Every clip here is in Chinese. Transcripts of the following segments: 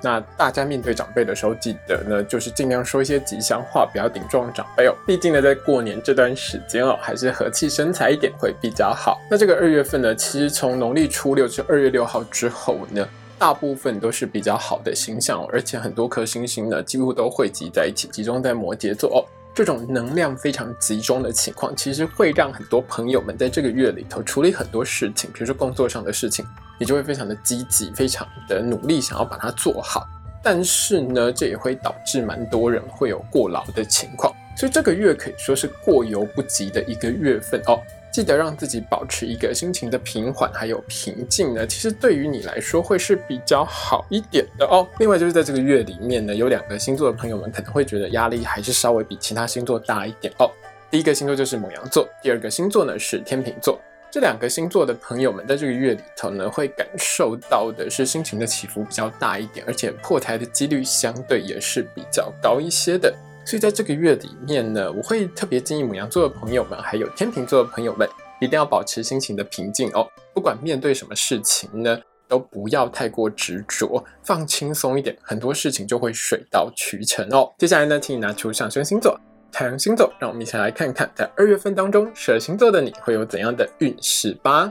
那大家面对长辈的时候，记得呢，就是尽量说一些吉祥话，不要顶撞长辈哦。毕竟呢，在过年这段时间哦，还是和气生财一点会比较好。那这个二月份呢，其实从农历初六至二月六号之后呢。大部分都是比较好的星象，而且很多颗星星呢，几乎都汇集在一起，集中在摩羯座哦。这种能量非常集中的情况，其实会让很多朋友们在这个月里头处理很多事情，比如说工作上的事情，你就会非常的积极，非常的努力，想要把它做好。但是呢，这也会导致蛮多人会有过劳的情况，所以这个月可以说是过犹不及的一个月份哦。记得让自己保持一个心情的平缓还有平静呢，其实对于你来说会是比较好一点的哦。另外就是在这个月里面呢，有两个星座的朋友们可能会觉得压力还是稍微比其他星座大一点哦。第一个星座就是母羊座，第二个星座呢是天秤座。这两个星座的朋友们在这个月里头呢，会感受到的是心情的起伏比较大一点，而且破台的几率相对也是比较高一些的。所以在这个月里面呢，我会特别建议母羊座的朋友们，还有天秤座的朋友们，一定要保持心情的平静哦。不管面对什么事情呢，都不要太过执着，放轻松一点，很多事情就会水到渠成哦。接下来呢，请你拿出上升星座、太阳星座，让我们一起来看看，在二月份当中，蛇星座的你会有怎样的运势吧。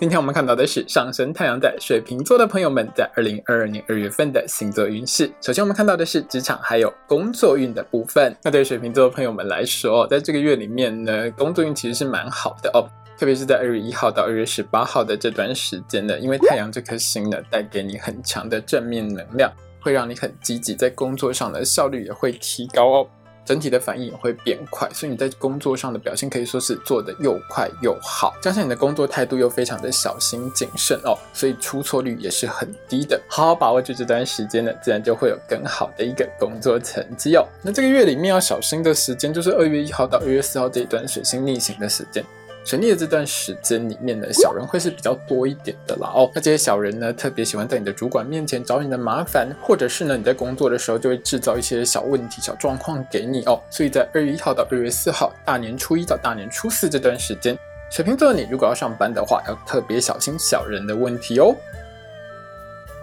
今天我们看到的是上升太阳在水瓶座的朋友们在二零二二年二月份的星座运势。首先，我们看到的是职场还有工作运的部分。那对水瓶座的朋友们来说，在这个月里面呢，工作运其实是蛮好的哦。特别是在二月一号到二月十八号的这段时间呢，因为太阳这颗星呢，带给你很强的正面能量，会让你很积极，在工作上的效率也会提高哦。整体的反应也会变快，所以你在工作上的表现可以说是做得又快又好，加上你的工作态度又非常的小心谨慎哦，所以出错率也是很低的。好好把握住这段时间呢，自然就会有更好的一个工作成绩哦。那这个月里面要小心的时间就是二月一号到二月四号这一段水星逆行的时间。成立的这段时间里面呢，小人会是比较多一点的啦哦。那这些小人呢，特别喜欢在你的主管面前找你的麻烦，或者是呢，你在工作的时候就会制造一些小问题、小状况给你哦。所以在二月一号到二月四号，大年初一到大年初四这段时间，水瓶座的你如果要上班的话，要特别小心小人的问题哦。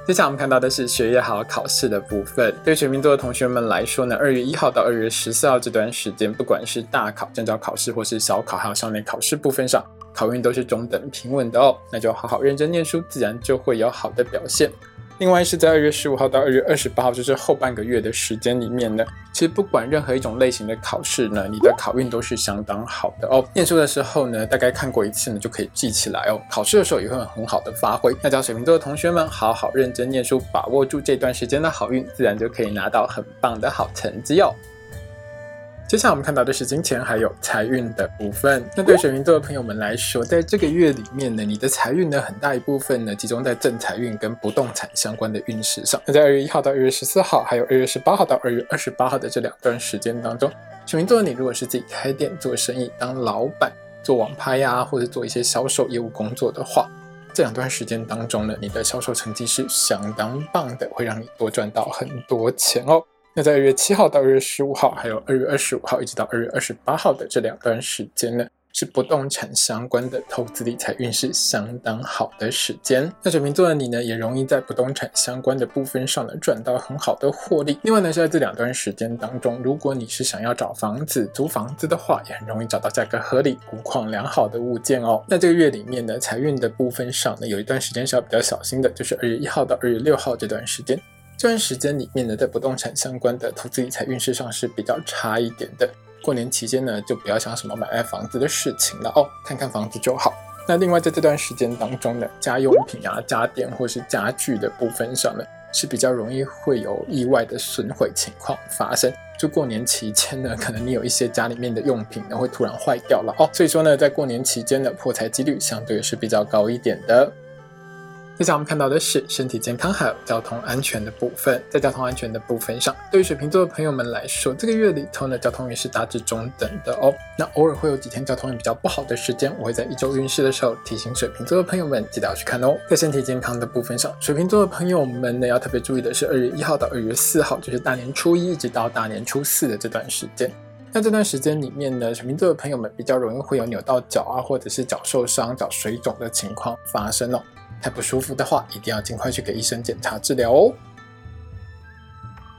接下来我们看到的是学业好考试的部分。对水瓶座的同学们来说呢，二月一号到二月十四号这段时间，不管是大考、证照考试，或是小考，还有上面考试部分上，考运都是中等平稳的哦。那就好好认真念书，自然就会有好的表现。另外是在二月十五号到二月二十八号，就是后半个月的时间里面呢，其实不管任何一种类型的考试呢，你的考运都是相当好的哦。念书的时候呢，大概看过一次呢，就可以记起来哦。考试的时候也会很好的发挥。那叫水瓶座的同学们，好好认真念书，把握住这段时间的好运，自然就可以拿到很棒的好成绩哦。接下来我们看到的是金钱还有财运的部分。那对水瓶座的朋友们来说，在这个月里面呢，你的财运呢很大一部分呢集中在正财运跟不动产相关的运势上。那在二月一号到二月十四号，还有二月十八号到二月二十八号的这两段时间当中，水瓶座的你如果是自己开店做生意、当老板、做网拍呀，或者做一些销售业务工作的话，这两段时间当中呢，你的销售成绩是相当棒的，会让你多赚到很多钱哦。那在二月七号到二月十五号，还有二月二十五号一直到二月二十八号的这两段时间呢，是不动产相关的投资理财运势相当好的时间。那水瓶座的你呢，也容易在不动产相关的部分上呢赚到很好的获利。另外呢，是在这两段时间当中，如果你是想要找房子、租房子的话，也很容易找到价格合理、无况良好的物件哦。那这个月里面呢，财运的部分上呢，有一段时间是要比较小心的，就是二月一号到二月六号这段时间。这段时间里面呢，在不动产相关的投资理财运势上是比较差一点的。过年期间呢，就不要想什么买卖房子的事情了哦，看看房子就好。那另外在这段时间当中呢，家用品啊、家电或是家具的部分上呢，是比较容易会有意外的损毁情况发生。就过年期间呢，可能你有一些家里面的用品呢会突然坏掉了哦，所以说呢，在过年期间的破财几率相对是比较高一点的。接下来我们看到的是身体健康还有交通安全的部分。在交通安全的部分上，对于水瓶座的朋友们来说，这个月里头呢，交通运是大致中等的哦。那偶尔会有几天交通运比较不好的时间，我会在一周运势的时候提醒水瓶座的朋友们，记得要去看哦。在身体健康的部分上，水瓶座的朋友们呢，要特别注意的是二月一号到二月四号，就是大年初一一直到大年初四的这段时间。那这段时间里面呢，水瓶座的朋友们比较容易会有扭到脚啊，或者是脚受伤、脚水肿的情况发生哦。太不舒服的话，一定要尽快去给医生检查治疗哦。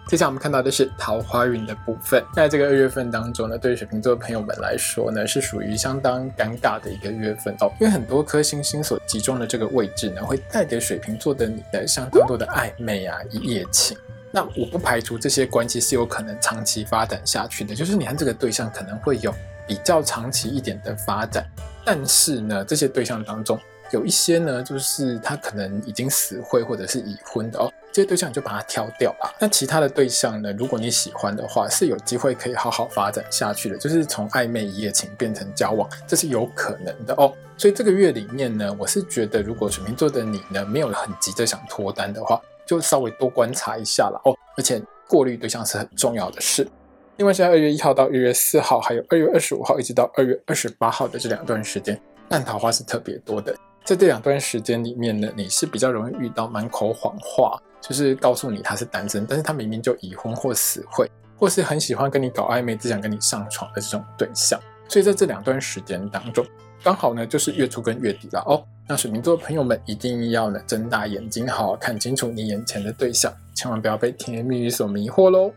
接下来我们看到的是桃花运的部分。在这个二月份当中呢，对于水瓶座的朋友们来说呢，是属于相当尴尬的一个月份哦。因为很多颗星星所集中的这个位置呢，会带给水瓶座的你的相当多的暧昧啊、一夜情。那我不排除这些关系是有可能长期发展下去的，就是你和这个对象可能会有比较长期一点的发展。但是呢，这些对象当中，有一些呢，就是他可能已经死灰或者是已婚的哦，这些对象你就把它挑掉了。那其他的对象呢，如果你喜欢的话，是有机会可以好好发展下去的，就是从暧昧一夜情变成交往，这是有可能的哦。所以这个月里面呢，我是觉得如果水瓶座的你呢，没有很急着想脱单的话，就稍微多观察一下了哦。而且过滤对象是很重要的事。另外是在二月一号到二月四号，还有二月二十五号一直到二月二十八号的这两段时间，烂桃花是特别多的。在这两段时间里面呢，你是比较容易遇到满口谎话，就是告诉你他是单身，但是他明明就已婚或死会，或是很喜欢跟你搞暧昧，只想跟你上床的这种对象。所以在这两段时间当中，刚好呢就是月初跟月底了哦。那水瓶座的朋友们一定要呢睁大眼睛，好好看清楚你眼前的对象，千万不要被甜言蜜语所迷惑喽。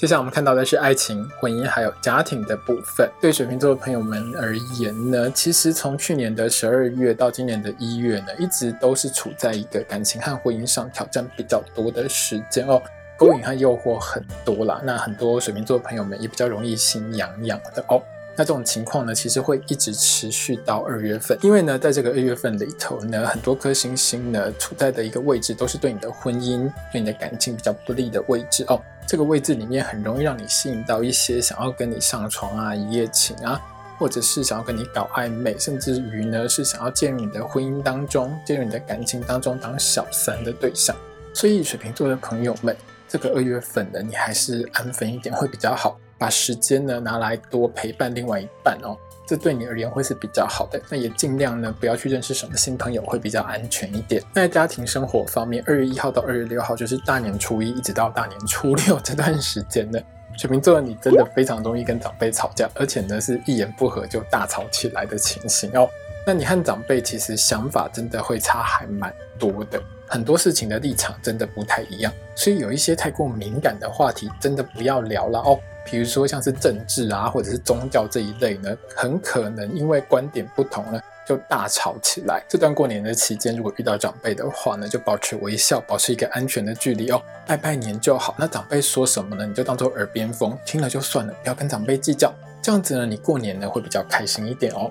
接下来我们看到的是爱情、婚姻还有家庭的部分。对水瓶座的朋友们而言呢，其实从去年的十二月到今年的一月呢，一直都是处在一个感情和婚姻上挑战比较多的时间哦，勾引和诱惑很多啦。那很多水瓶座的朋友们也比较容易心痒痒的哦。那这种情况呢，其实会一直持续到二月份，因为呢，在这个二月份里头呢，很多颗星星呢处在的一个位置，都是对你的婚姻、对你的感情比较不利的位置哦。这个位置里面很容易让你吸引到一些想要跟你上床啊、一夜情啊，或者是想要跟你搞暧昧，甚至于呢是想要介入你的婚姻当中、介入你的感情当中当小三的对象。所以水瓶座的朋友们，这个二月份呢，你还是安分一点会比较好。把时间呢拿来多陪伴另外一半哦，这对你而言会是比较好的。那也尽量呢不要去认识什么新朋友，会比较安全一点。那在家庭生活方面，二月一号到二月六号就是大年初一一直到大年初六这段时间呢，水瓶座的你真的非常容易跟长辈吵架，而且呢是一言不合就大吵起来的情形哦。那你和长辈其实想法真的会差还蛮多的，很多事情的立场真的不太一样，所以有一些太过敏感的话题真的不要聊了哦。比如说像是政治啊，或者是宗教这一类呢，很可能因为观点不同呢，就大吵起来。这段过年的期间，如果遇到长辈的话呢，就保持微笑，保持一个安全的距离哦，拜拜年就好。那长辈说什么呢，你就当做耳边风，听了就算了，不要跟长辈计较。这样子呢，你过年呢会比较开心一点哦。